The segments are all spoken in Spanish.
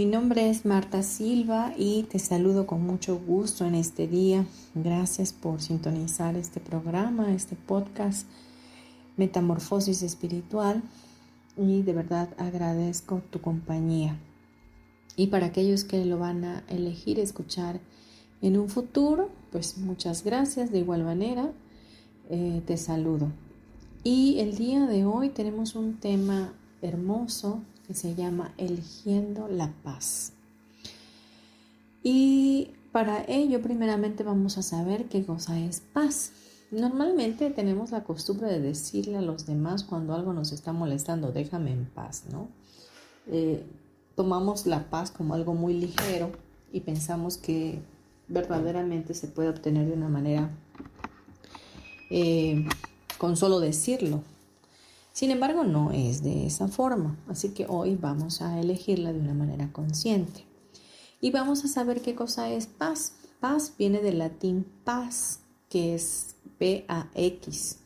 Mi nombre es Marta Silva y te saludo con mucho gusto en este día. Gracias por sintonizar este programa, este podcast Metamorfosis Espiritual y de verdad agradezco tu compañía. Y para aquellos que lo van a elegir escuchar en un futuro, pues muchas gracias de igual manera. Eh, te saludo. Y el día de hoy tenemos un tema hermoso que se llama Eligiendo la paz. Y para ello, primeramente vamos a saber qué cosa es paz. Normalmente tenemos la costumbre de decirle a los demás cuando algo nos está molestando, déjame en paz, ¿no? Eh, tomamos la paz como algo muy ligero y pensamos que verdaderamente se puede obtener de una manera eh, con solo decirlo, sin embargo, no es de esa forma, así que hoy vamos a elegirla de una manera consciente. Y vamos a saber qué cosa es paz. Paz viene del latín paz, que es P-A-X,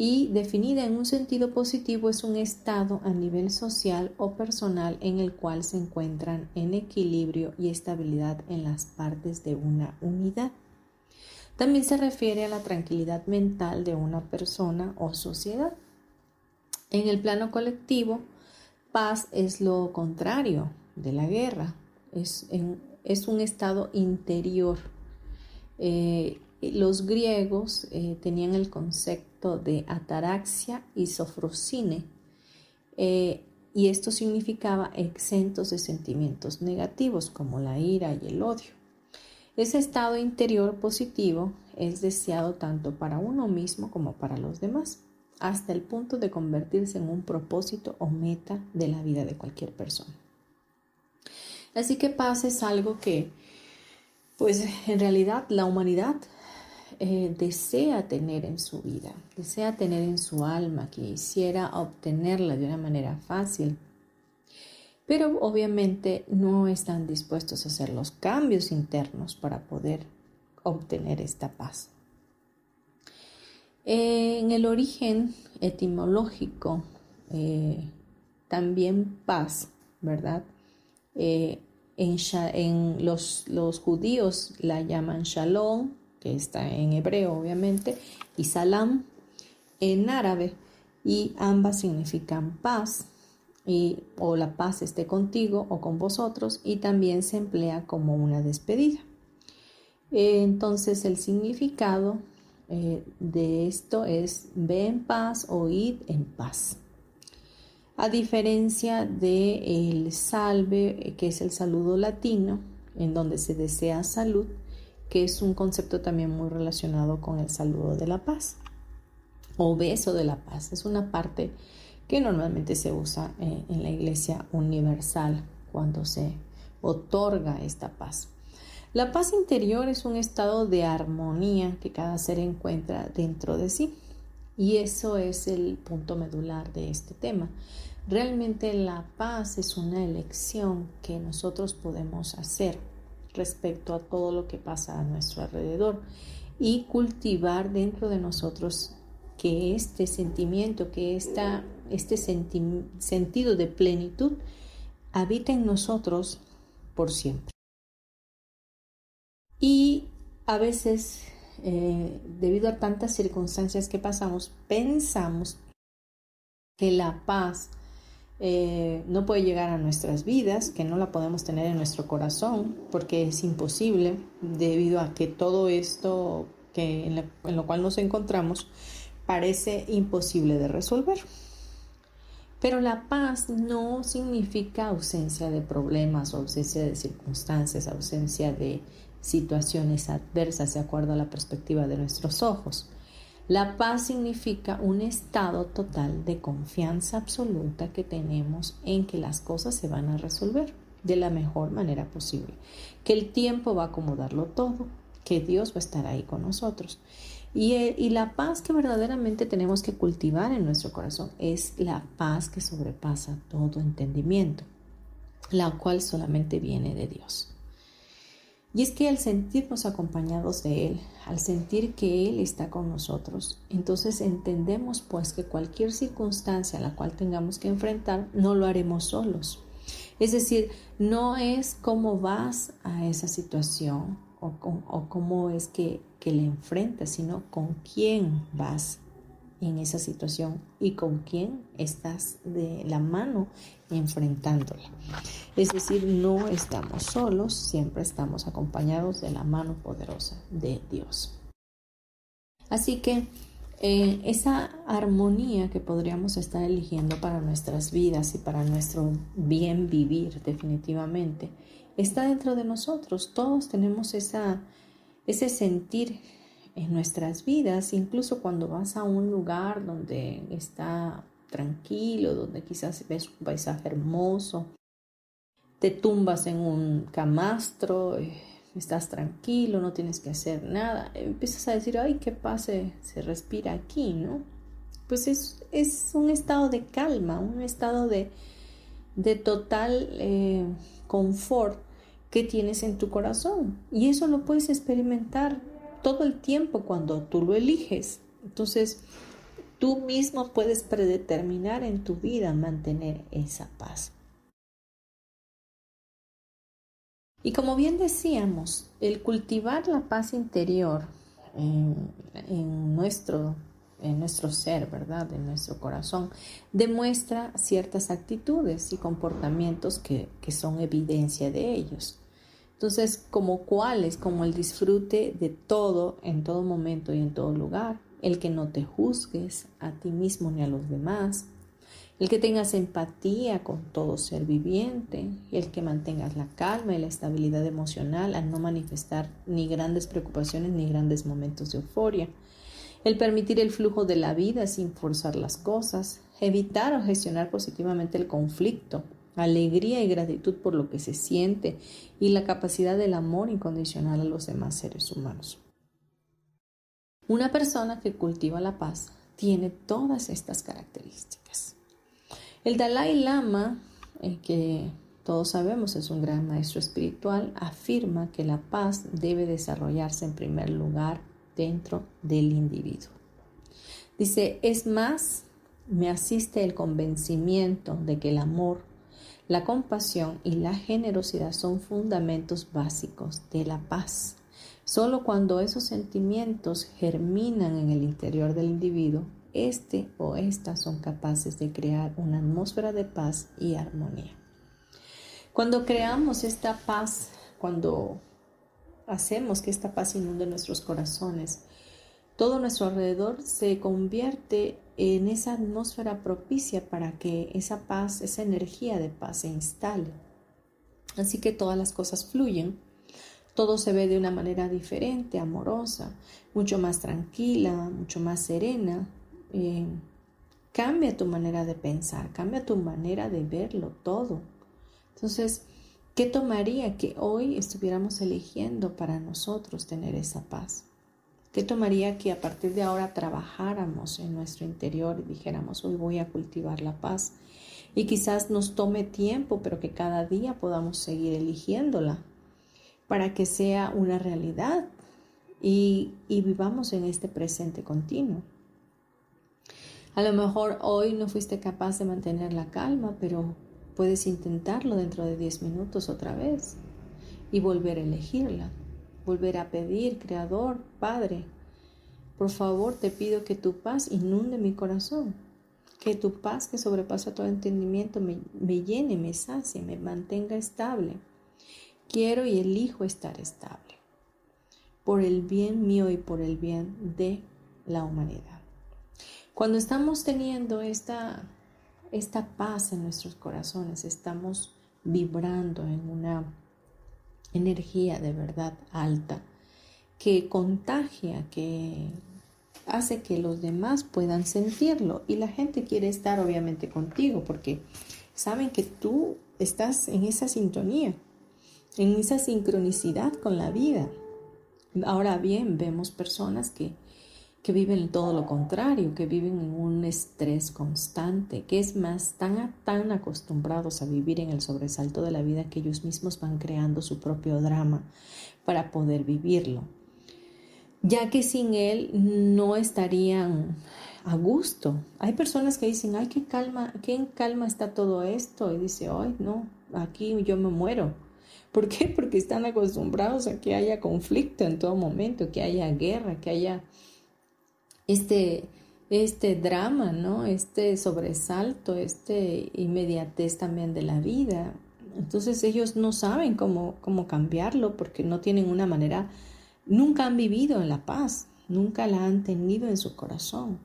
y definida en un sentido positivo es un estado a nivel social o personal en el cual se encuentran en equilibrio y estabilidad en las partes de una unidad. También se refiere a la tranquilidad mental de una persona o sociedad. En el plano colectivo, paz es lo contrario de la guerra, es, un estado interior. Eh, los griegos eh, tenían el concepto de ataraxia y sofrosine, eh, y esto significaba exentos de sentimientos negativos como la ira y el odio. Ese estado interior positivo es deseado tanto para uno mismo como para los demás hasta el punto de convertirse en un propósito o meta de la vida de cualquier persona. Así que paz es algo que, pues en realidad la humanidad eh, desea tener en su vida, desea tener en su alma, quisiera obtenerla de una manera fácil, pero obviamente no están dispuestos a hacer los cambios internos para poder obtener esta paz. En el origen etimológico, eh, también paz, ¿verdad? Eh, en, los, los, judíos la llaman shalom, que está en hebreo obviamente, y salam en árabe, y ambas significan paz, y, o la paz esté contigo o con vosotros, y también se emplea como una despedida. Entonces el significado eh, de esto es ve en paz o id en paz. A diferencia de el salve, que es el saludo latino, en donde se desea salud, que es un concepto también muy relacionado con el saludo de la paz o beso de la paz. Es una parte que normalmente se usa eh, en la iglesia universal cuando se otorga esta paz. La paz interior es un estado de armonía que cada ser encuentra dentro de sí. Y eso es el punto medular de este tema. Realmente la paz es una elección que nosotros podemos hacer respecto a todo lo que pasa a nuestro alrededor y cultivar dentro de nosotros que este sentimiento, que esta, este sentido de plenitud habita en nosotros por siempre. Y a veces, eh, debido a tantas circunstancias que pasamos, pensamos que la paz eh, no puede llegar a nuestras vidas, que no la podemos tener en nuestro corazón, porque es imposible debido a que todo esto que en lo cual nos encontramos parece imposible de resolver. Pero la paz no significa ausencia de problemas, ausencia de circunstancias, ausencia de situaciones adversas de acuerdo a la perspectiva de nuestros ojos. La paz significa un estado total de confianza absoluta que tenemos en que las cosas se van a resolver de la mejor manera posible, que el tiempo va a acomodarlo todo, que Dios va a estar ahí con nosotros. Y, eh, y, la paz que verdaderamente tenemos que cultivar en nuestro corazón es la paz que sobrepasa todo entendimiento, la cual solamente viene de Dios. Y es que al sentirnos acompañados de Él, al sentir que Él está con nosotros, entonces entendemos pues que cualquier circunstancia a la cual tengamos que enfrentar, no lo haremos solos. Es decir, no es cómo vas a esa situación o, cómo es que, que le enfrentas, sino con quién vas en esa situación y con quién estás de la mano enfrentándola. Es decir, no estamos solos, siempre estamos acompañados de la mano poderosa de Dios. Así que eh, esa armonía que podríamos estar eligiendo para nuestras vidas y para nuestro bien vivir definitivamente está dentro de nosotros. Todos tenemos esa, ese sentir en nuestras vidas, incluso cuando vas a un lugar donde está tranquilo, donde quizás ves un paisaje hermoso, te tumbas en un camastro, eh, estás tranquilo, no tienes que hacer nada, empiezas a decir, ay, qué pase, se respira aquí, ¿no? Pues es, es un estado de calma, un estado de, de total eh, confort que tienes en tu corazón. Y eso lo puedes experimentar todo el tiempo cuando tú lo eliges. Entonces, tú mismo puedes predeterminar en tu vida mantener esa paz. Y como bien decíamos, el cultivar la paz interior en, nuestro, en nuestro ser, ¿verdad? En nuestro corazón, demuestra ciertas actitudes y comportamientos que, que son evidencia de ellos. Entonces, como cuáles, como el disfrute de todo en todo momento y en todo lugar, el que no te juzgues a ti mismo ni a los demás, el que tengas empatía con todo ser viviente, el que mantengas la calma y la estabilidad emocional al no manifestar ni grandes preocupaciones ni grandes momentos de euforia, el permitir el flujo de la vida sin forzar las cosas, evitar o gestionar positivamente el conflicto, alegría y gratitud por lo que se siente y la capacidad del amor incondicional a los demás seres humanos. Una persona que cultiva la paz tiene todas estas características. El Dalai Lama, el que todos sabemos es un gran maestro espiritual, afirma que la paz debe desarrollarse en primer lugar dentro del individuo. Dice, es más, me asiste el convencimiento de que el amor, la compasión y la generosidad son fundamentos básicos de la paz. Solo cuando esos sentimientos germinan en el interior del individuo, este o esta son capaces de crear una atmósfera de paz y armonía. Cuando creamos esta paz, cuando hacemos que esta paz inunde nuestros corazones, todo nuestro alrededor se convierte en esa atmósfera propicia para que esa paz, esa energía de paz se instale. Así que todas las cosas fluyen, todo se ve de una manera diferente, amorosa, mucho más tranquila, mucho más serena. Eh, cambia tu manera de pensar, cambia tu manera de verlo todo. Entonces, ¿qué tomaría que hoy estuviéramos eligiendo para nosotros tener esa paz? ¿Qué tomaría que a partir de ahora trabajáramos en nuestro interior y dijéramos, hoy voy a cultivar la paz? Y quizás nos tome tiempo, pero que cada día podamos seguir eligiéndola para que sea una realidad y, y vivamos en este presente continuo. A lo mejor hoy no fuiste capaz de mantener la calma, pero puedes intentarlo dentro de 10 minutos otra vez y volver a elegirla volver a pedir, Creador, Padre, por favor te pido que tu paz inunde mi corazón. Que tu paz que sobrepasa todo entendimiento me, me llene, me sacie, me mantenga estable. Quiero y elijo estar estable por el bien mío y por el bien de la humanidad. Cuando estamos teniendo esta, esta paz en nuestros corazones, estamos vibrando en una energía de verdad alta que contagia, que hace que los demás puedan sentirlo y la gente quiere estar obviamente contigo porque saben que tú estás en esa sintonía, en esa sincronicidad con la vida. Ahora bien, vemos personas que que viven todo lo contrario, que viven en un estrés constante, que es más, tan, tan acostumbrados a vivir en el sobresalto de la vida que ellos mismos van creando su propio drama para poder vivirlo, ya que sin él no estarían a gusto. Hay personas que dicen, ay, qué calma, qué en calma está todo esto, y dice, ay, no, aquí yo me muero. ¿Por qué? Porque están acostumbrados a que haya conflicto en todo momento, que haya guerra, que haya este, este drama, ¿no? Este sobresalto, este inmediatez también de la vida. Entonces ellos no saben cómo, cómo cambiarlo porque no tienen una manera, nunca han vivido en la paz, nunca la han tenido en su corazón.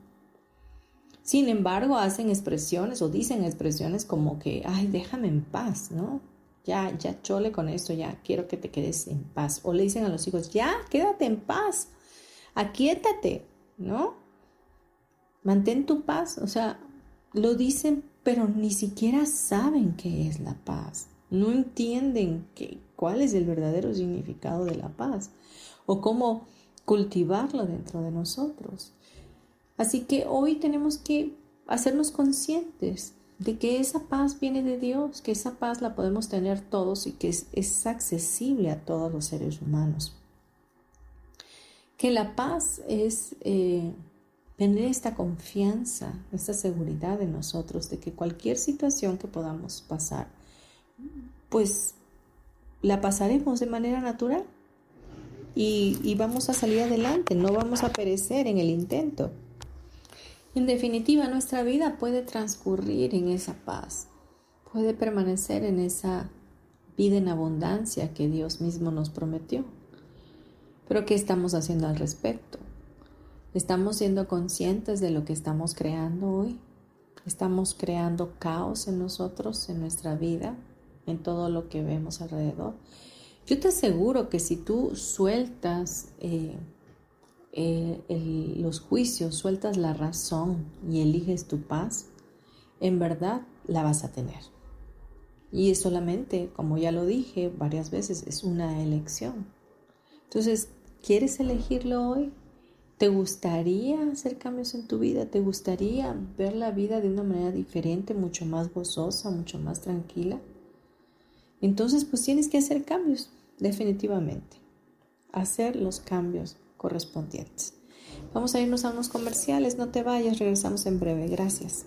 Sin embargo, hacen expresiones o dicen expresiones como que, ay, déjame en paz, ¿no? Ya, ya chole con esto, ya quiero que te quedes en paz. O le dicen a los hijos, ya, quédate en paz, aquíétate, ¿no? Mantén tu paz, o sea, lo dicen, pero ni siquiera saben qué es la paz. No entienden cuál es el verdadero significado de la paz o cómo cultivarlo dentro de nosotros. Así que hoy tenemos que hacernos conscientes de que esa paz viene de Dios, que esa paz la podemos tener todos y que es accesible a todos los seres humanos que la paz es eh, tener esta confianza, esta seguridad en nosotros de que cualquier situación que podamos pasar, pues la pasaremos de manera natural y, y vamos a salir adelante, no vamos a perecer en el intento. En definitiva, nuestra vida puede transcurrir en esa paz, puede permanecer en esa vida en abundancia que Dios mismo nos prometió. Pero ¿qué estamos haciendo al respecto? ¿Estamos siendo conscientes de lo que estamos creando hoy? ¿Estamos creando caos en nosotros, en nuestra vida, en todo lo que vemos alrededor? Yo te aseguro que si tú sueltas eh, eh, los juicios, sueltas la razón y eliges tu paz, en verdad la vas a tener. Y es solamente, como ya lo dije varias veces, es una elección. Entonces, ¿quieres elegirlo hoy? ¿Te gustaría hacer cambios en tu vida? ¿Te gustaría ver la vida de una manera diferente, mucho más gozosa, mucho más tranquila? Entonces, pues tienes que hacer cambios, definitivamente. Hacer los cambios correspondientes. Vamos a irnos a unos comerciales, no te vayas, regresamos en breve. Gracias.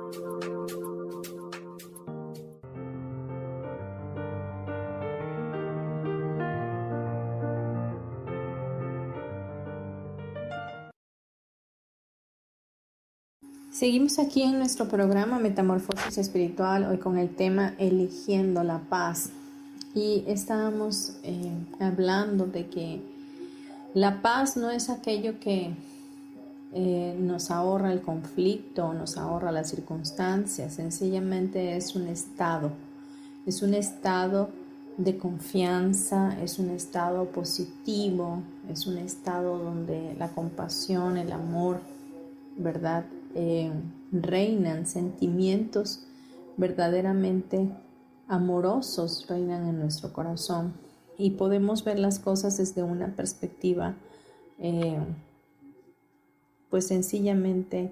Seguimos aquí en nuestro programa Metamorfosis Espiritual, hoy con el tema Eligiendo la paz. Y estábamos eh, hablando de que la paz no es aquello que eh, nos ahorra el conflicto, nos ahorra las circunstancias, sencillamente es un estado, es un estado de confianza, es un estado positivo, es un estado donde la compasión, el amor, ¿verdad? Eh, reinan sentimientos verdaderamente amorosos, reinan en nuestro corazón. Y podemos ver las cosas desde una perspectiva eh, pues sencillamente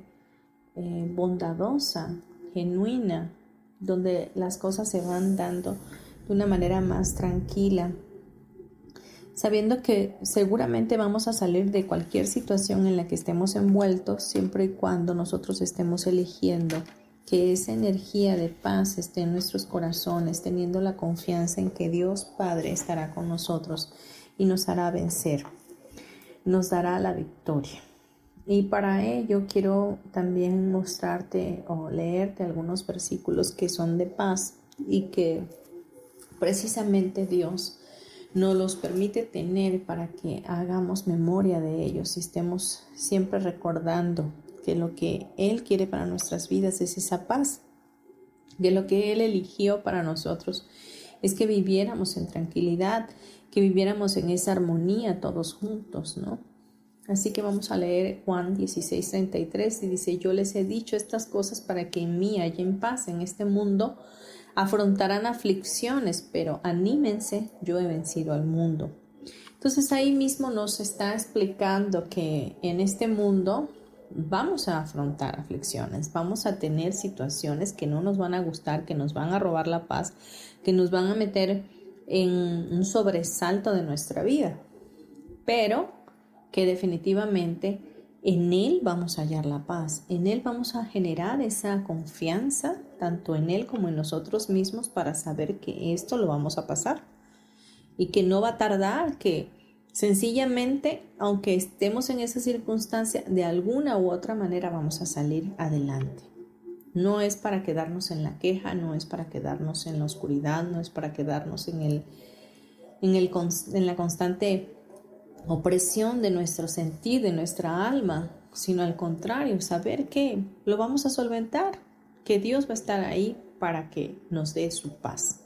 eh, bondadosa, genuina, donde las cosas se van dando de una manera más tranquila, sabiendo que seguramente vamos a salir de cualquier situación en la que estemos envueltos siempre y cuando nosotros estemos eligiendo que esa energía de paz esté en nuestros corazones, teniendo la confianza en que Dios Padre estará con nosotros y nos hará vencer, nos dará la victoria. Y para ello quiero también mostrarte o leerte algunos versículos que son de paz y que precisamente Dios nos los permite tener para que hagamos memoria de ellos y estemos siempre recordando que lo que Él quiere para nuestras vidas es esa paz, que lo que Él eligió para nosotros es que viviéramos en tranquilidad, que viviéramos en esa armonía todos juntos, ¿no? Así que vamos a leer Juan 16, 33 y dice, yo les he dicho estas cosas para que en mí haya paz en este mundo afrontarán aflicciones, pero anímense, yo he vencido al mundo. Entonces ahí mismo nos está explicando que en este mundo vamos a afrontar aflicciones, vamos a tener situaciones que no nos van a gustar, que nos van a robar la paz, que nos van a meter en un sobresalto de nuestra vida, pero que definitivamente en Él vamos a hallar la paz, en Él vamos a generar esa confianza, tanto en Él como en nosotros mismos, para saber que esto lo vamos a pasar y que no va a tardar, que sencillamente, aunque estemos en esa circunstancia, de alguna u otra manera vamos a salir adelante. No es para quedarnos en la queja, no es para quedarnos en la oscuridad, no es para quedarnos en, el, en, el, en la constante opresión de nuestro sentir, de nuestra alma, sino al contrario, saber que lo vamos a solventar, que Dios va a estar ahí para que nos dé su paz.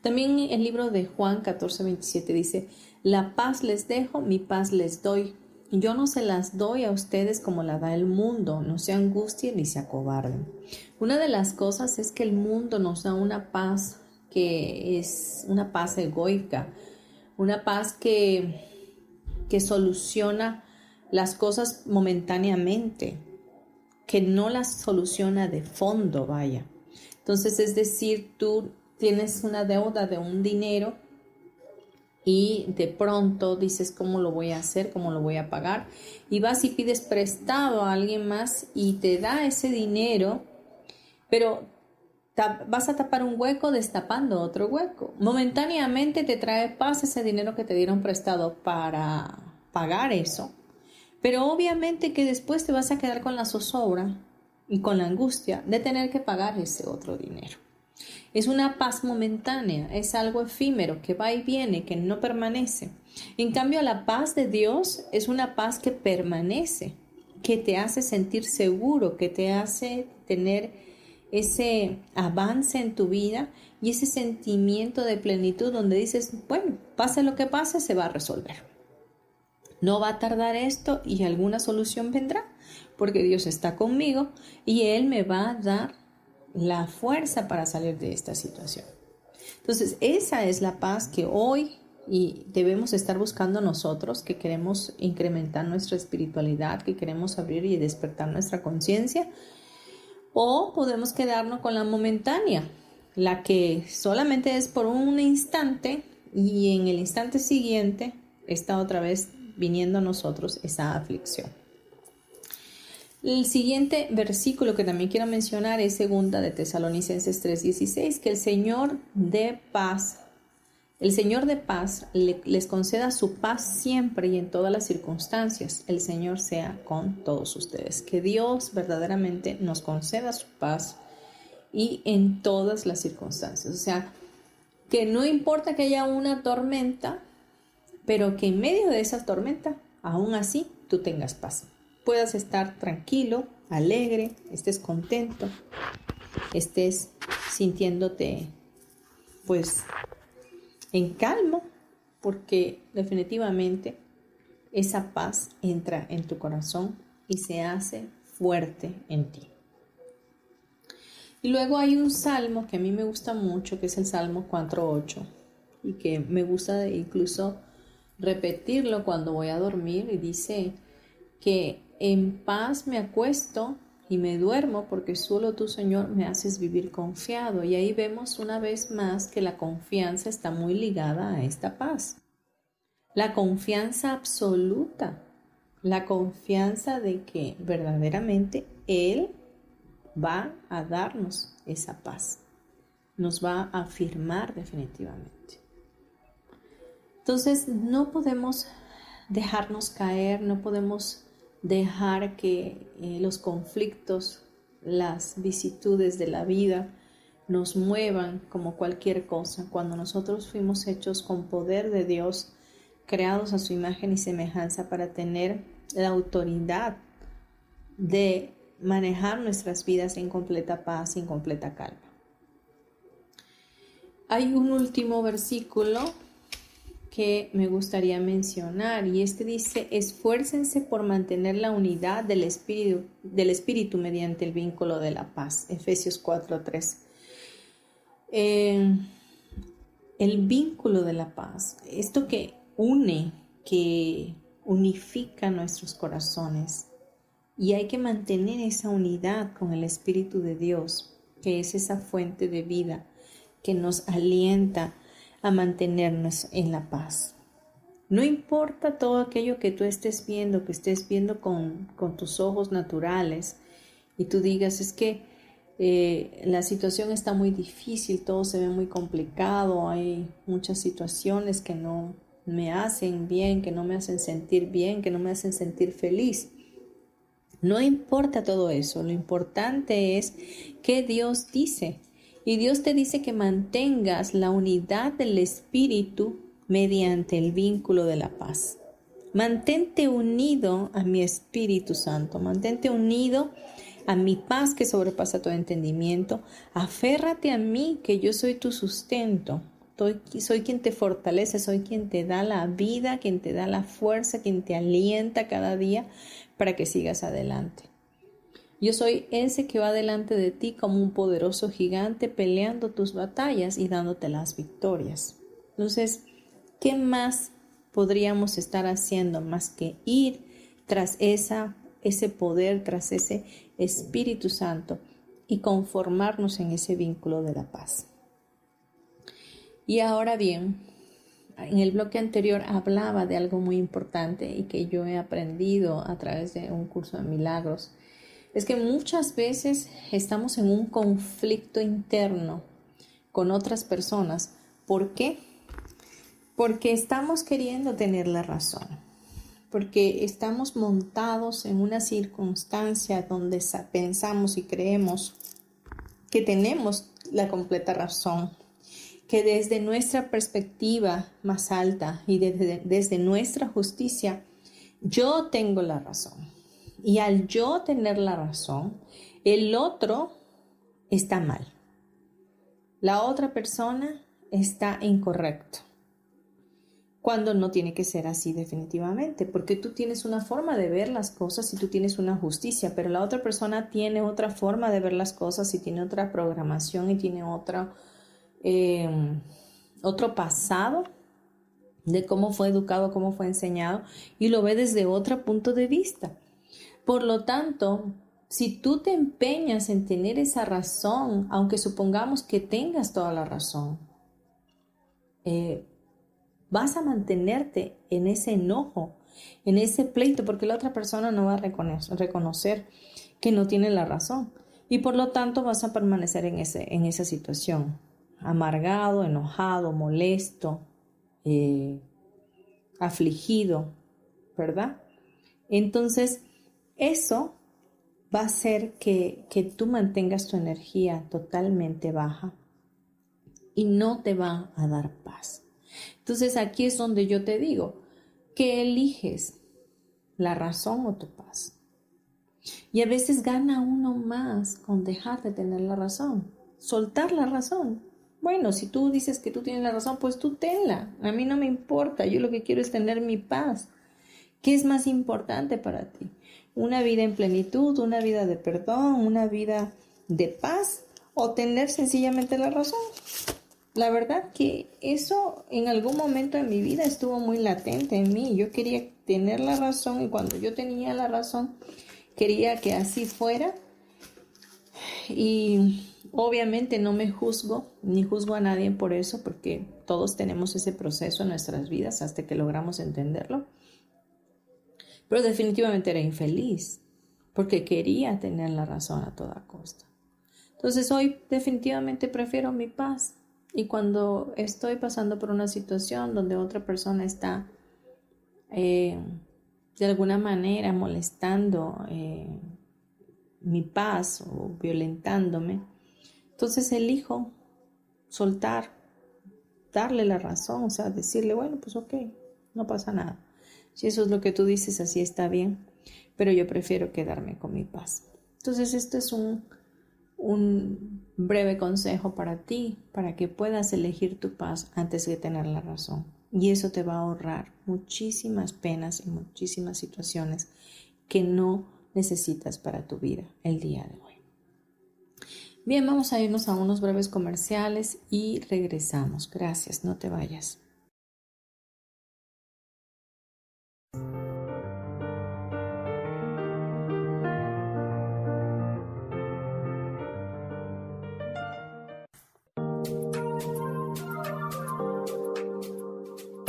También el libro de Juan 14, 27 dice, la paz les dejo, mi paz les doy. Yo no se las doy a ustedes como la da el mundo, no se angustien ni se acobarden. Una de las cosas es que el mundo nos da una paz que es una paz egoica, una paz que que soluciona las cosas momentáneamente, que no las soluciona de fondo, vaya. Entonces, es decir, tú tienes una deuda de un dinero y de pronto dices cómo lo voy a hacer, cómo lo voy a pagar y vas y pides prestado a alguien más y te da ese dinero, pero vas a tapar un hueco destapando otro hueco. Momentáneamente te trae paz ese dinero que te dieron prestado para pagar eso, pero obviamente que después te vas a quedar con la zozobra y con la angustia de tener que pagar ese otro dinero. Es una paz momentánea, es algo efímero que va y viene, que no permanece. En cambio, la paz de Dios es una paz que permanece, que te hace sentir seguro, que te hace tener ese avance en tu vida y ese sentimiento de plenitud donde dices, bueno, pase lo que pase, se va a resolver. No va a tardar esto y alguna solución vendrá, porque Dios está conmigo y Él me va a dar la fuerza para salir de esta situación. Entonces, esa es la paz que hoy y debemos estar buscando nosotros que queremos incrementar nuestra espiritualidad, que queremos abrir y despertar nuestra conciencia o podemos quedarnos con la momentánea, la que solamente es por un instante y en el instante siguiente está otra vez viniendo a nosotros esa aflicción. El siguiente versículo que también quiero mencionar es segunda de Tesalonicenses 3:16, que el Señor de paz, el Señor de paz les conceda su paz siempre y en todas las circunstancias. El Señor sea con todos ustedes. Que Dios verdaderamente nos conceda su paz y en todas las circunstancias. O sea, que no importa que haya una tormenta, pero que en medio de esa tormenta, aún así, tú tengas paz puedas estar tranquilo, alegre, estés contento, estés sintiéndote pues en calma, porque definitivamente esa paz entra en tu corazón y se hace fuerte en ti. Y luego hay un salmo que a mí me gusta mucho, que es el Salmo 4.8, y que me gusta incluso repetirlo cuando voy a dormir, y dice que en paz me acuesto y me duermo porque solo tú, Señor, me haces vivir confiado. Y ahí vemos una vez más que la confianza está muy ligada a esta paz. La confianza absoluta, la confianza de que verdaderamente Él va a darnos esa paz, nos va a afirmar definitivamente. Entonces, no podemos dejarnos caer, no podemos dejar que eh, los conflictos, las vicitudes de la vida nos muevan como cualquier cosa. Cuando nosotros fuimos hechos con poder de Dios, creados a su imagen y semejanza para tener la autoridad de manejar nuestras vidas en completa paz en completa calma. Hay un último versículo que me gustaría mencionar y este dice, esfuércense por mantener la unidad del espíritu, del espíritu mediante el vínculo de la paz. Efesios 4:3. Eh, el vínculo de la paz, esto que une, que unifica nuestros corazones y hay que mantener esa unidad con el Espíritu de Dios, que es esa fuente de vida que nos alienta a mantenernos en la paz. No importa todo aquello que tú estés viendo, que estés viendo con, tus ojos naturales y tú digas, es que eh, la situación está muy difícil, todo se ve muy complicado, hay muchas situaciones que no me hacen bien, que no me hacen sentir bien, que no me hacen sentir feliz. No importa todo eso, lo importante es que Dios dice y Dios te dice que mantengas la unidad del Espíritu mediante el vínculo de la paz. Mantente unido a mi Espíritu Santo, mantente unido a mi paz que sobrepasa todo entendimiento. Aférrate a mí, que yo soy tu sustento. Soy, soy, quien te fortalece, soy quien te da la vida, quien te da la fuerza, quien te alienta cada día para que sigas adelante. Yo soy ese que va delante de ti como un poderoso gigante peleando tus batallas y dándote las victorias. Entonces, ¿qué más podríamos estar haciendo más que ir tras esa, ese poder, tras ese Espíritu Santo y conformarnos en ese vínculo de la paz? Y ahora bien, en el bloque anterior hablaba de algo muy importante y que yo he aprendido a través de un curso de milagros es que muchas veces estamos en un conflicto interno con otras personas. ¿Por qué? Porque estamos queriendo tener la razón, porque estamos montados en una circunstancia donde pensamos y creemos que tenemos la completa razón, que desde nuestra perspectiva más alta y desde, desde nuestra justicia, yo tengo la razón. Y al yo tener la razón, el otro está mal. La otra persona está incorrecto. Cuando no tiene que ser así definitivamente, porque tú tienes una forma de ver las cosas y tú tienes una justicia, pero la otra persona tiene otra forma de ver las cosas y tiene otra programación y tiene otra, eh, otro pasado de cómo fue educado, cómo fue enseñado y lo ve desde otro punto de vista. Por lo tanto, si tú te empeñas en tener esa razón, aunque supongamos que tengas toda la razón, eh, vas a mantenerte en ese enojo, en ese pleito, porque la otra persona no va a reconocer, que no tiene la razón. Y por lo tanto vas a permanecer en, ese, en esa situación, amargado, enojado, molesto, eh, afligido, ¿verdad? Entonces, eso va a hacer que, que tú mantengas tu energía totalmente baja y no te va a dar paz. Entonces aquí es donde yo te digo, que eliges la razón o tu paz. Y a veces gana uno más con dejar de tener la razón, soltar la razón. Bueno, si tú dices que tú tienes la razón, pues tú tenla. A mí no me importa, yo lo que quiero es tener mi paz. ¿Qué es más importante para ti? ¿Una vida en plenitud, una vida de perdón, una vida de paz o tener sencillamente la razón? La verdad que eso en algún momento de mi vida estuvo muy latente en mí. Yo quería tener la razón y cuando yo tenía la razón quería que así fuera. Y obviamente no me juzgo ni juzgo a nadie por eso porque todos tenemos ese proceso en nuestras vidas hasta que logramos entenderlo. Pero definitivamente era infeliz porque quería tener la razón a toda costa. Entonces hoy definitivamente prefiero mi paz y cuando estoy pasando por una situación donde otra persona está eh, de alguna manera molestando eh, mi paz o violentándome, entonces elijo soltar, darle la razón, o sea, decirle, bueno, pues ok, no pasa nada. Si eso es lo que tú dices, así está bien, pero yo prefiero quedarme con mi paz. Entonces, esto es un, un breve consejo para ti, para que puedas elegir tu paz antes de tener la razón. Y eso te va a ahorrar muchísimas penas y muchísimas situaciones que no necesitas para tu vida el día de hoy. Bien, vamos a irnos a unos breves comerciales y regresamos. Gracias, no te vayas.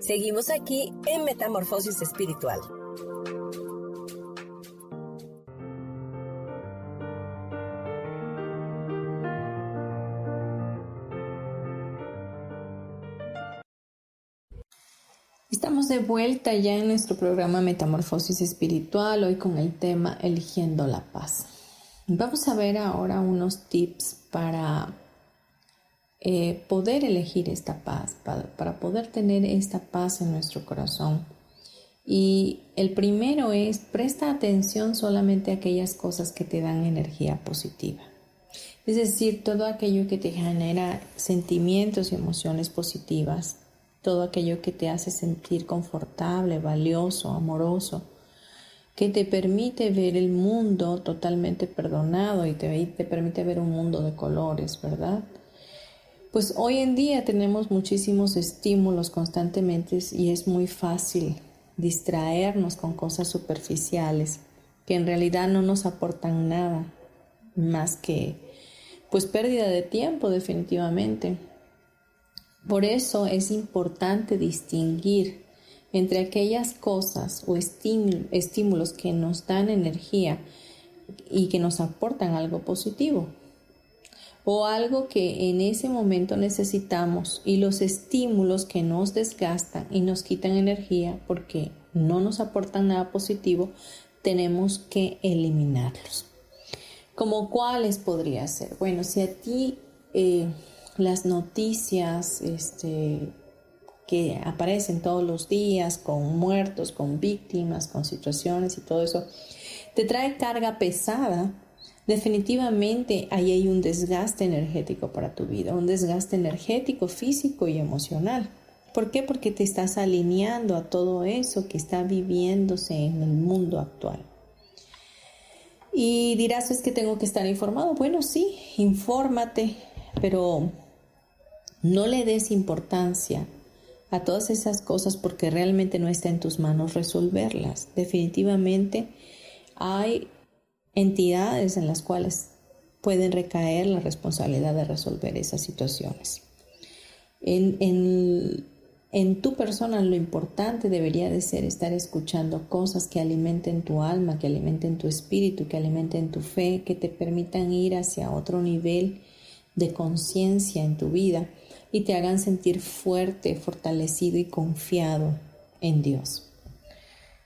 Seguimos aquí en Metamorfosis Espiritual. Estamos de vuelta ya en nuestro programa Metamorfosis Espiritual, hoy con el tema Eligiendo la Paz. Vamos a ver ahora unos tips para eh, poder elegir esta paz, para, poder tener esta paz en nuestro corazón. Y el primero es, presta atención solamente a aquellas cosas que te dan energía positiva. Es decir, todo aquello que te genera sentimientos y emociones positivas, todo aquello que te hace sentir confortable, valioso, amoroso, que te permite ver el mundo totalmente perdonado y te, te permite ver un mundo de colores, ¿verdad? Pues hoy en día tenemos muchísimos estímulos constantemente y es muy fácil distraernos con cosas superficiales que en realidad no nos aportan nada más que pues pérdida de tiempo definitivamente. Por eso es importante distinguir entre aquellas cosas o estímulos que nos dan energía y que nos aportan algo positivo o algo que en ese momento necesitamos y los estímulos que nos desgastan y nos quitan energía porque no nos aportan nada positivo, tenemos que eliminarlos. ¿Como cuáles podría ser? Bueno, si a ti eh, las noticias este, que aparecen todos los días con muertos, con víctimas, con situaciones y todo eso, te trae carga pesada, definitivamente ahí hay un desgaste energético para tu vida, un desgaste energético, físico y emocional. ¿Por qué? Porque te estás alineando a todo eso que está viviéndose en el mundo actual. Y dirás, es que tengo que estar informado. Bueno, sí, infórmate, pero no le des importancia a todas esas cosas porque realmente no está en tus manos resolverlas. Definitivamente hay entidades en las cuales pueden recaer la responsabilidad de resolver esas situaciones. En, en, en, tu persona lo importante debería de ser estar escuchando cosas que alimenten tu alma, que alimenten tu espíritu, que alimenten tu fe, que te permitan ir hacia otro nivel de conciencia en tu vida y te hagan sentir fuerte, fortalecido y confiado en Dios.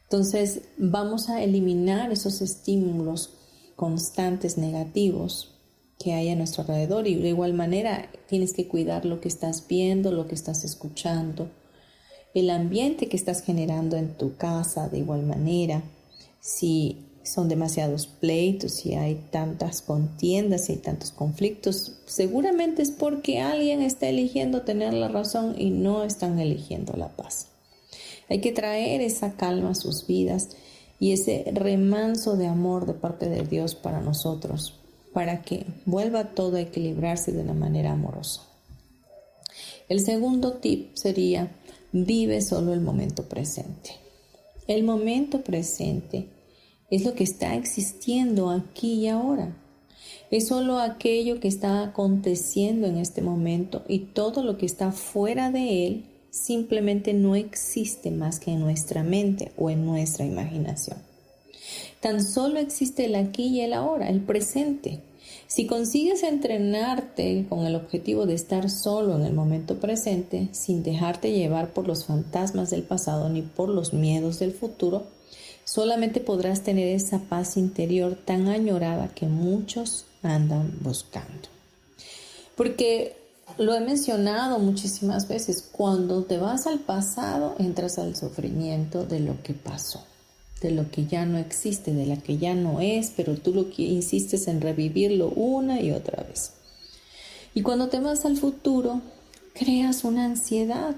Entonces vamos a eliminar esos estímulos constantes negativos que hay a nuestro alrededor y de igual manera tienes que cuidar lo que estás viendo, lo que estás escuchando, el ambiente que estás generando en tu casa de igual manera. Si son demasiados pleitos, si hay tantas contiendas, si hay tantos conflictos, seguramente es porque alguien está eligiendo tener la razón y no están eligiendo la paz. Hay que traer esa calma a sus vidas y ese remanso de amor de parte de Dios para nosotros, para que vuelva todo a equilibrarse de una manera amorosa. El segundo tip sería, vive solo el momento presente. El momento presente es lo que está existiendo aquí y ahora. Es solo aquello que está aconteciendo en este momento y todo lo que está fuera de él simplemente no existe más que en nuestra mente o en nuestra imaginación. Tan solo existe el aquí y el ahora, el presente. Si consigues entrenarte con el objetivo de estar solo en el momento presente, sin dejarte llevar por los fantasmas del pasado ni por los miedos del futuro, solamente podrás tener esa paz interior tan añorada que muchos andan buscando. Porque lo he mencionado muchísimas veces, cuando te vas al pasado entras al sufrimiento de lo que pasó, de lo que ya no existe, de la que ya no es, pero tú lo que insistes en revivirlo una y otra vez. Y cuando te vas al futuro, creas una ansiedad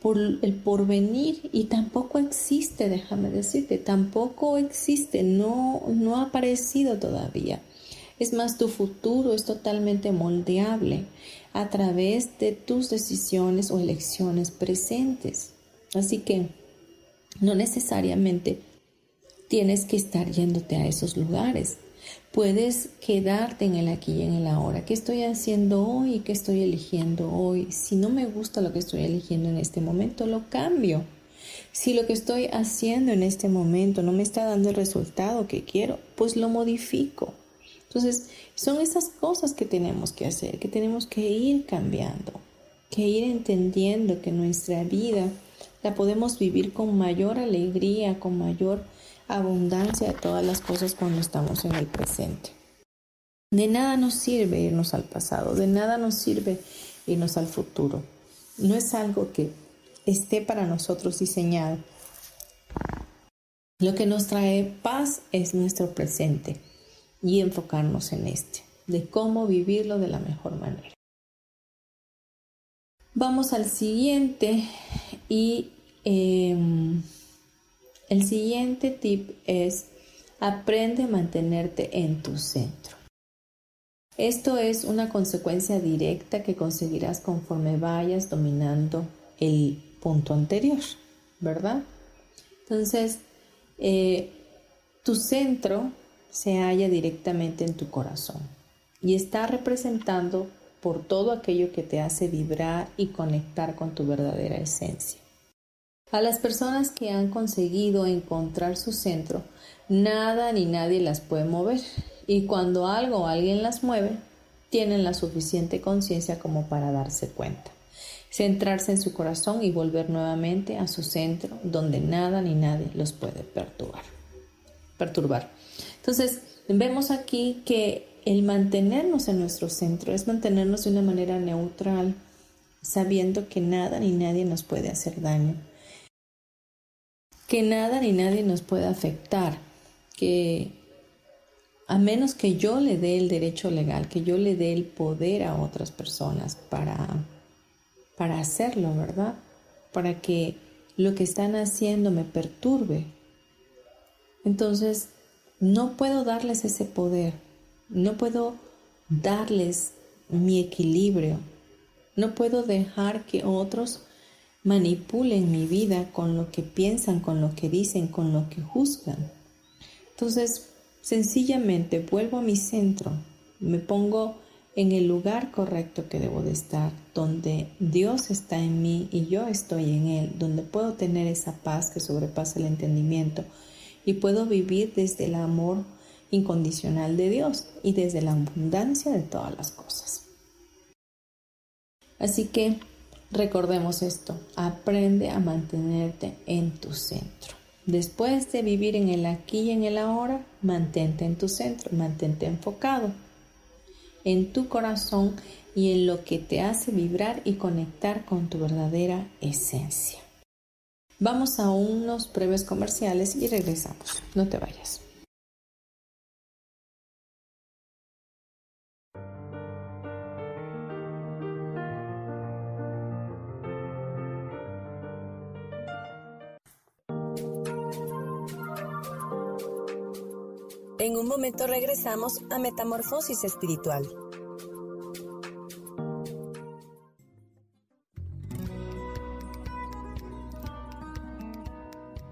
por el porvenir y tampoco existe, déjame decirte, tampoco existe, no, no ha aparecido todavía. Es más, tu futuro es totalmente moldeable a través de tus decisiones o elecciones presentes. Así que no necesariamente tienes que estar yéndote a esos lugares. Puedes quedarte en el aquí y en el ahora. ¿Qué estoy haciendo hoy? ¿Qué estoy eligiendo hoy? Si no me gusta lo que estoy eligiendo en este momento, lo cambio. Si lo que estoy haciendo en este momento no me está dando el resultado que quiero, pues lo modifico. Entonces, son esas cosas que tenemos que hacer, que tenemos que ir cambiando, que ir entendiendo que nuestra vida la podemos vivir con mayor alegría, con mayor abundancia de todas las cosas cuando estamos en el presente. De nada nos sirve irnos al pasado, de nada nos sirve irnos al futuro. No es algo que esté para nosotros diseñado. Lo que nos trae paz es nuestro presente y enfocarnos en este, de cómo vivirlo de la mejor manera. Vamos al siguiente y em, el siguiente tip es aprende a mantenerte en tu centro. Esto es una consecuencia directa que conseguirás conforme vayas dominando el punto anterior, ¿verdad? Entonces, eh, tu centro se halla directamente en tu corazón y está representando por todo aquello que te hace vibrar y conectar con tu verdadera esencia. A las personas que han conseguido encontrar su centro, nada ni nadie las puede mover y cuando algo o alguien las mueve, tienen la suficiente conciencia como para darse cuenta. Centrarse en su corazón y volver nuevamente a su centro donde nada ni nadie los puede perturbar. perturbar. Entonces, vemos aquí que el mantenernos en nuestro centro es mantenernos de una manera neutral, sabiendo que nada ni nadie nos puede hacer daño, que nada ni nadie nos puede afectar, que a menos que yo le dé el derecho legal, que yo le dé el poder a otras personas para, para hacerlo, ¿verdad? Para que lo que están haciendo me perturbe. Entonces, no puedo darles ese poder, no puedo darles mi equilibrio, no puedo dejar que otros manipulen mi vida con lo que piensan, con lo que dicen, con lo que juzgan. Entonces, Sencillamente vuelvo a mi centro, me pongo en el lugar correcto que debo de estar, donde Dios está en mí y yo estoy en Él, donde puedo tener esa paz que sobrepasa el entendimiento y puedo vivir desde el amor incondicional de Dios y desde la abundancia de todas las cosas. Así que recordemos esto, aprende a mantenerte en tu centro. Después de vivir en el aquí y en el ahora, mantente en tu centro, mantente enfocado en tu corazón y en lo que te hace vibrar y conectar con tu verdadera esencia. Vamos a unos breves comerciales y regresamos. No te vayas. En un momento regresamos a Metamorfosis Espiritual.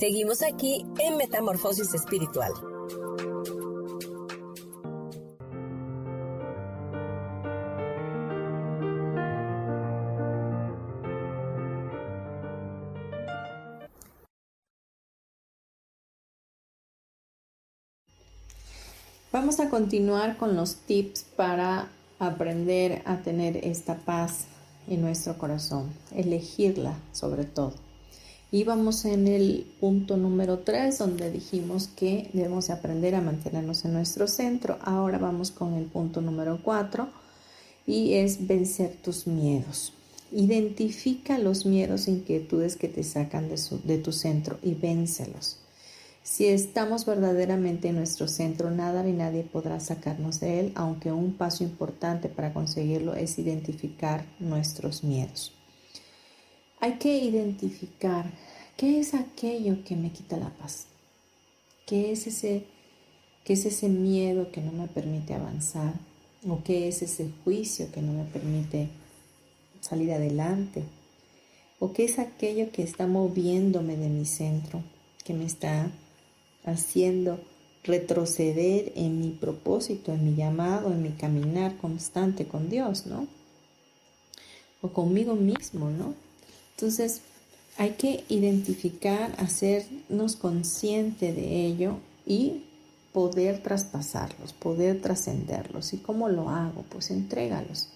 Seguimos aquí en Metamorfosis Espiritual. Vamos a continuar con los tips para aprender a tener esta paz en nuestro corazón, elegirla sobre todo. Y vamos en el punto número 3 donde dijimos que debemos aprender a mantenernos en nuestro centro. Ahora vamos con el punto número 4 y es vencer tus miedos. Identifica los miedos e inquietudes que te sacan de, de tu centro y véncelos. Si estamos verdaderamente en nuestro centro, nada ni nadie podrá sacarnos de él, aunque un paso importante para conseguirlo es identificar nuestros miedos. Hay que identificar qué es aquello que me quita la paz, qué es ese, qué es ese miedo que no me permite avanzar, o qué es ese juicio que no me permite salir adelante, o qué es aquello que está moviéndome de mi centro, que me está haciendo retroceder en mi propósito, en mi llamado, en mi caminar constante con Dios, ¿no? O conmigo mismo, ¿no? Entonces, hay que identificar, hacernos consciente de ello y poder traspasarlos, poder trascenderlos. ¿Y cómo lo hago? Pues entrégalos.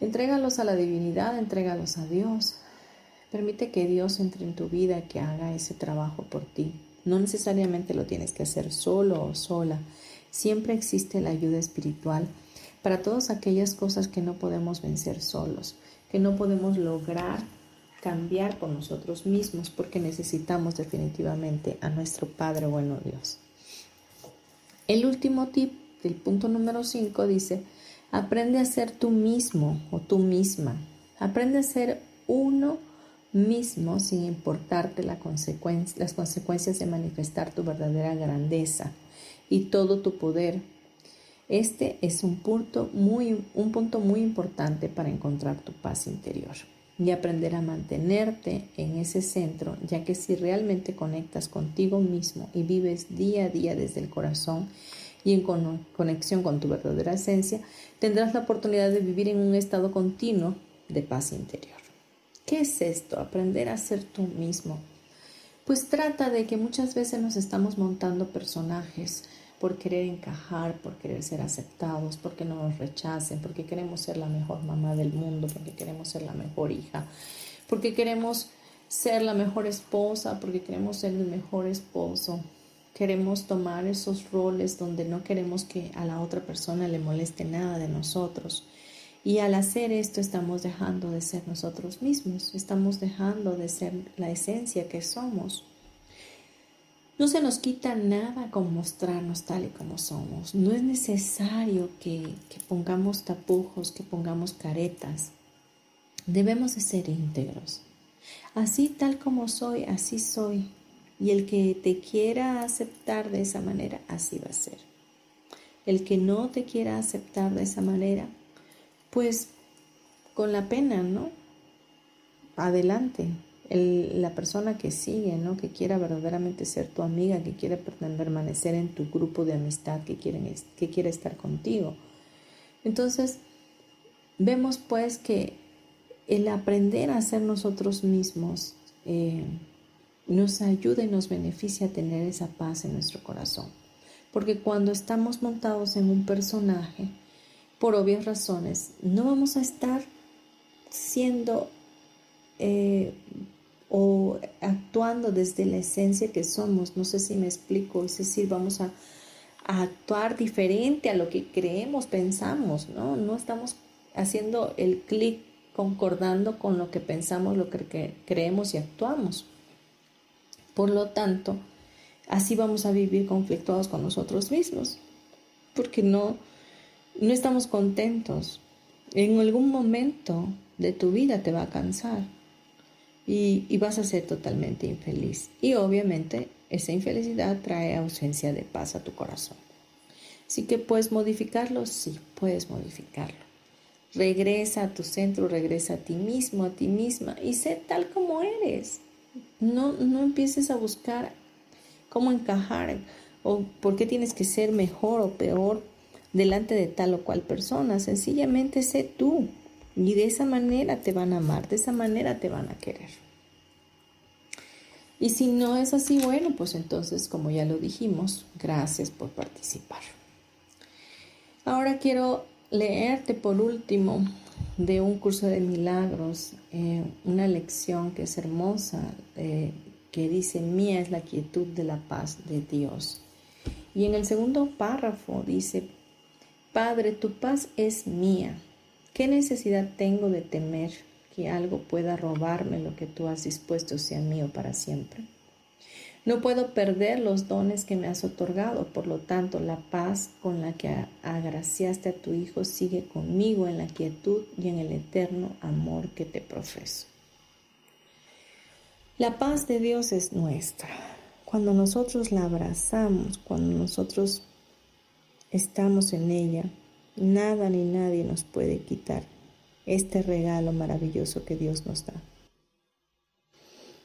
Entrégalos a la divinidad, entrégalos a Dios. Permite que Dios entre en tu vida, que haga ese trabajo por ti. No necesariamente lo tienes que hacer solo o sola. Siempre existe la ayuda espiritual para todas aquellas cosas que no podemos vencer solos, que no podemos lograr cambiar por nosotros mismos porque necesitamos definitivamente a nuestro Padre bueno Dios. El último tip del punto número 5 dice, aprende a ser tú mismo o tú misma. Aprende a ser uno mismo sin importarte las consecuencias de manifestar tu verdadera grandeza y todo tu poder. Este es un punto muy importante para encontrar tu paz interior y aprender a mantenerte en ese centro, ya que si realmente conectas contigo mismo y vives día a día desde el corazón y en conexión con tu verdadera esencia, tendrás la oportunidad de vivir en un estado continuo de paz interior. ¿Qué es esto? Aprender a ser tú mismo. Pues trata de que muchas veces nos estamos montando personajes por querer encajar, por querer ser aceptados, porque no nos rechacen, porque queremos ser la mejor mamá del mundo, porque queremos ser la mejor hija, porque queremos ser la mejor esposa, porque queremos ser el mejor esposo. Queremos tomar esos roles donde no queremos que a la otra persona le moleste nada de nosotros. Y al hacer esto estamos dejando de ser nosotros mismos, estamos dejando de ser la esencia que somos. No se nos quita nada con mostrarnos tal y como somos. No es necesario que, pongamos tapujos, que pongamos caretas. Debemos de ser íntegros. Así tal como soy, así soy. Y el que te quiera aceptar de esa manera, así va a ser. El que no te quiera aceptar de esa manera, pues con la pena, ¿no? Adelante, la persona que sigue, ¿no? que quiera verdaderamente ser tu amiga, que quiere permanecer en tu grupo de amistad, que, quieren, que quiere estar contigo. Entonces, vemos pues que el aprender a ser nosotros mismos eh, nos ayuda y nos beneficia a tener esa paz en nuestro corazón. Porque cuando estamos montados en un personaje, por obvias razones, no vamos a estar siendo eh, o actuando desde la esencia que somos. No sé si me explico, es decir, vamos a, actuar diferente a lo que creemos, pensamos, ¿no? No estamos haciendo el clic concordando con lo que pensamos, lo que creemos y actuamos. Por lo tanto, así vamos a vivir conflictuados con nosotros mismos, porque no, no estamos contentos. En algún momento de tu vida te va a cansar y, vas a ser totalmente infeliz. Y obviamente esa infelicidad trae ausencia de paz a tu corazón. Así que puedes modificarlo, sí, puedes modificarlo. Regresa a tu centro, regresa a ti mismo, a ti misma y sé tal como eres. No, no empieces a buscar cómo encajar o por qué tienes que ser mejor o peor delante de tal o cual persona. Sencillamente sé tú. Y de esa manera te van a amar, de esa manera te van a querer. Y si no es así, bueno, pues entonces, como ya lo dijimos, gracias por participar. Ahora quiero leerte por último de un curso de milagros, eh, una lección que es hermosa, eh, que dice, mía es la quietud de la paz de Dios. Y en el segundo párrafo dice, Padre, tu paz es mía ¿Qué necesidad tengo de temer que algo pueda robarme lo que tú has dispuesto sea mío para siempre? No puedo perder los dones que me has otorgado, por lo tanto la paz con la que agraciaste a tu Hijo sigue conmigo en la quietud y en el eterno amor que te profeso. La paz de Dios es nuestra. Cuando nosotros la abrazamos, cuando nosotros estamos en ella, Nada ni nadie nos puede quitar este regalo maravilloso que Dios nos da.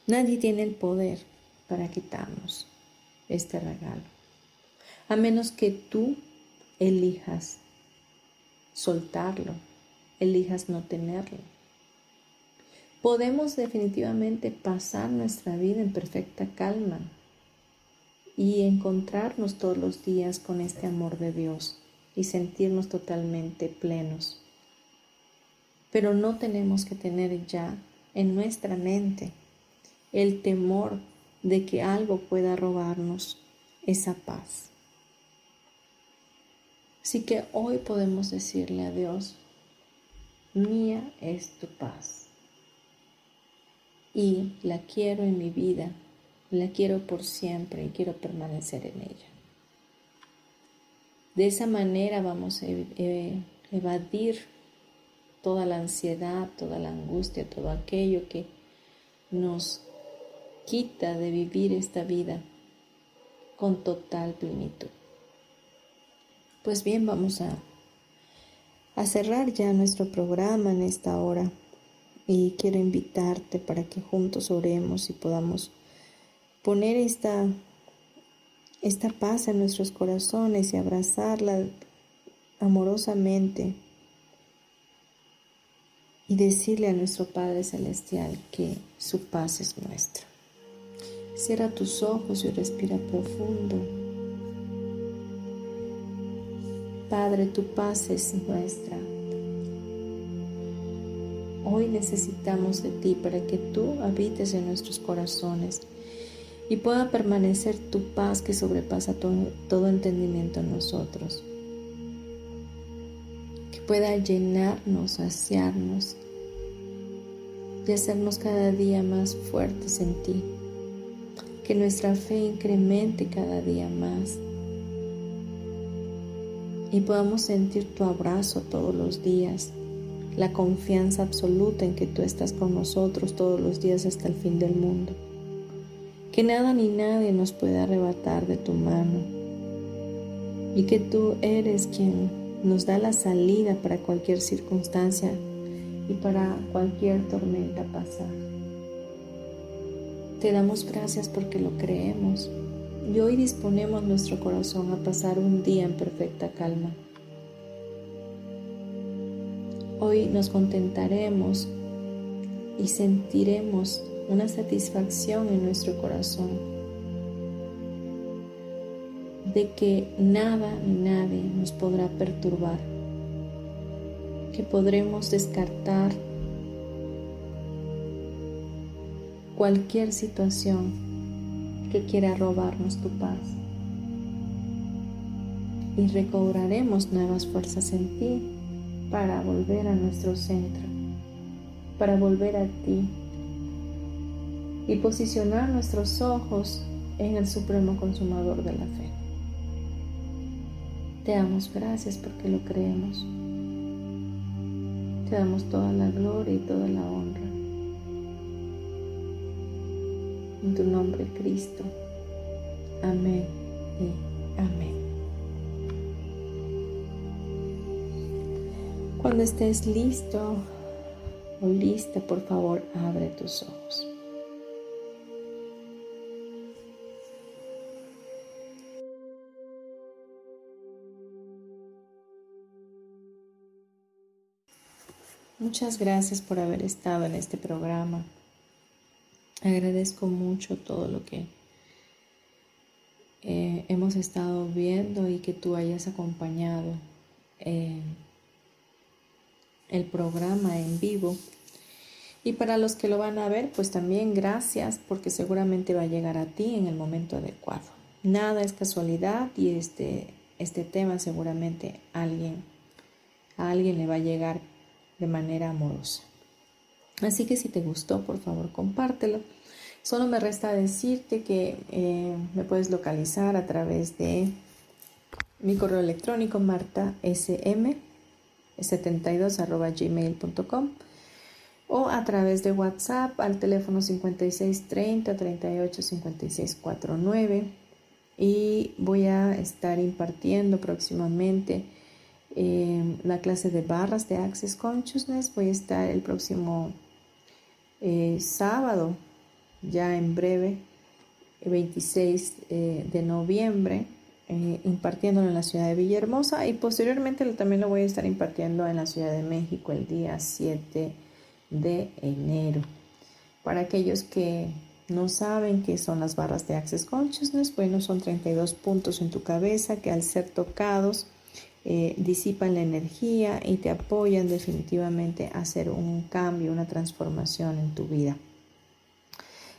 Nadie tiene el poder para quitarnos este regalo, a menos que tú elijas soltarlo, elijas no tenerlo. Podemos definitivamente pasar nuestra vida en perfecta calma y encontrarnos todos los días con este amor de Dios y sentirnos totalmente plenos. Pero no tenemos que tener ya en nuestra mente el temor de que algo pueda robarnos esa paz. Así que hoy podemos decirle a Dios, mía es tu paz. Y la quiero en mi vida, la quiero por siempre y quiero permanecer en ella. De esa manera vamos a evadir toda la ansiedad, toda la angustia, todo aquello que nos quita de vivir esta vida con total plenitud. Pues bien, vamos a, a cerrar ya nuestro programa en esta hora y quiero invitarte para que juntos oremos y podamos poner esta, esta paz en nuestros corazones y abrazarla amorosamente y decirle a nuestro Padre Celestial que su paz es nuestra. Cierra tus ojos y respira profundo. Padre, tu paz es nuestra. Hoy necesitamos de ti para que tú habites en nuestros corazones y pueda permanecer tu paz que sobrepasa todo, entendimiento en nosotros. Que pueda llenarnos, saciarnos y hacernos cada día más fuertes en ti. Que nuestra fe incremente cada día más y podamos sentir tu abrazo todos los días, la confianza absoluta en que tú estás con nosotros todos los días hasta el fin del mundo. Que nada ni nadie nos puede arrebatar de tu mano y que tú eres quien nos da la salida para cualquier circunstancia y para cualquier tormenta pasar. Te damos gracias porque lo creemos y hoy disponemos nuestro corazón a pasar un día en perfecta calma. Hoy nos contentaremos y sentiremos una satisfacción en nuestro corazón de que nada ni nadie nos podrá perturbar, que podremos descartar cualquier situación que quiera robarnos tu paz. Y recobraremos nuevas fuerzas en ti para volver a nuestro centro, para volver a ti y posicionar nuestros ojos en el Supremo Consumador de la fe. Te damos gracias porque lo creemos. Te damos toda la gloria y toda la honra. En tu nombre, Cristo. Amén y amén. Cuando estés listo o lista, por favor, abre tus ojos. Muchas gracias por haber estado en este programa. Agradezco mucho todo lo que eh, hemos estado viendo y que tú hayas acompañado eh, el programa en vivo. Y para los que lo van a ver, pues también gracias porque seguramente va a llegar a ti en el momento adecuado. Nada es casualidad y este, este tema seguramente alguien, a alguien le va a llegar de manera amorosa. Así que si te gustó, por favor, compártelo. Solo me resta decirte que eh, me puedes localizar a través de mi correo electrónico martasm72 o a través de WhatsApp al teléfono 5630 38 56 49 y voy a estar impartiendo próximamente eh, la clase de barras de Access Consciousness. Voy a estar el próximo eh, sábado, ya en breve, 26 eh, de noviembre, eh, impartiéndolo en la ciudad de Villahermosa y posteriormente también lo voy a estar impartiendo en la Ciudad de México el día 7 de enero. Para aquellos que no saben qué son las barras de Access Consciousness, bueno, son 32 puntos en tu cabeza que al ser tocados eh, disipan la energía y te apoyan definitivamente a hacer un cambio, una transformación en tu vida.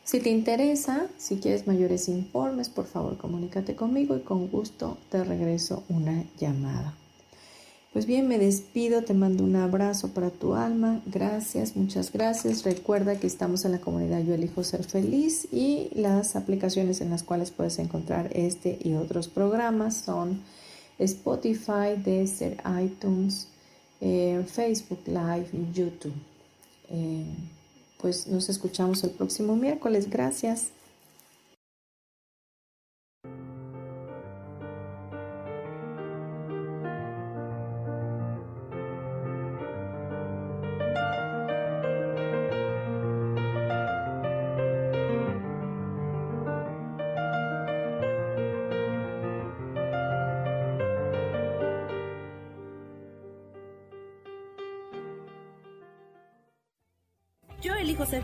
Si te interesa, si quieres mayores informes, por favor comunícate conmigo y con gusto te regreso una llamada. Pues bien, me despido, te mando un abrazo para tu alma. Gracias, muchas gracias. Recuerda que estamos en la comunidad Yo elijo ser feliz y las aplicaciones en las cuales puedes encontrar este y otros programas son Spotify, Deezer, iTunes, eh, Facebook Live y YouTube. Eh, pues nos escuchamos el próximo miércoles. Gracias.